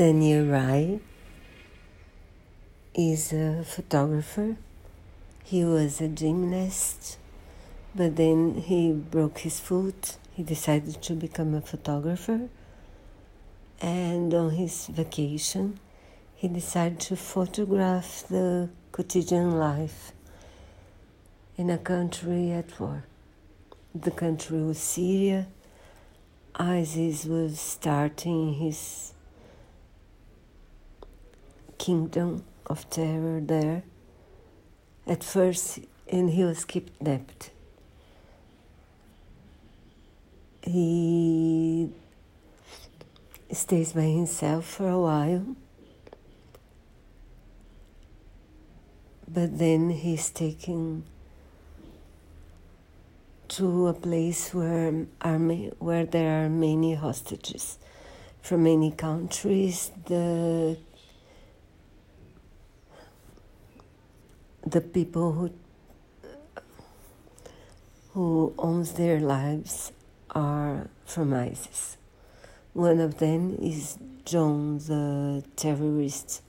Daniel Rye is a photographer. He was a gymnast, but then he broke his foot. He decided to become a photographer. And on his vacation, he decided to photograph the quotidian life in a country at war. The country was Syria. ISIS was starting his kingdom of terror there. At first, and he was kidnapped. He stays by himself for a while, but then he's taken to a place where army where there are many hostages from many countries. The the people who who owns their lives are from ISIS. One of them is John, the terrorist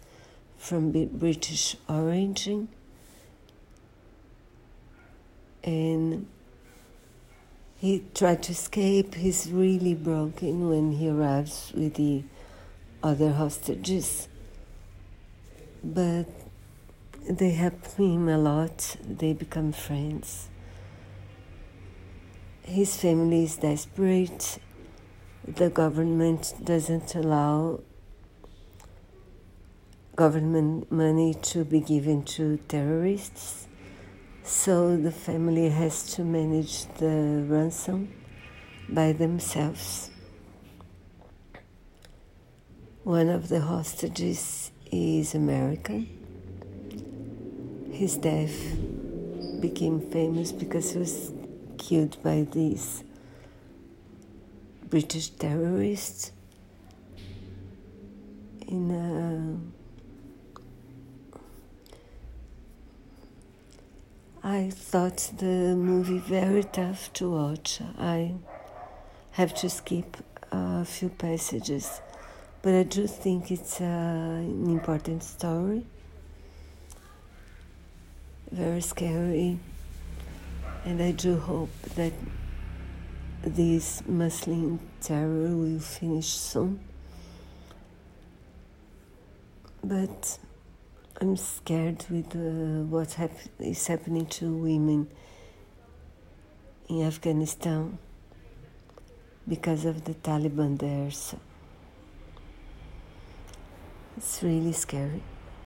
from British origin, and he tried to escape. He's really broken when he arrives with the other hostages. But they help him a lot. They become friends. His family is desperate. The government doesn't allow government money to be given to terrorists. So the family has to manage the ransom by themselves. One of the hostages is American. His death became famous because he was killed by these British terrorists in a I thought the movie very tough to watch. I have to skip a few passages, but I do think it's uh, an important story. Very scary, and I do hope that this Muslim terror will finish soon. But I'm scared with uh, what hap- is happening to women in Afghanistan because of the Taliban there. So it's really scary.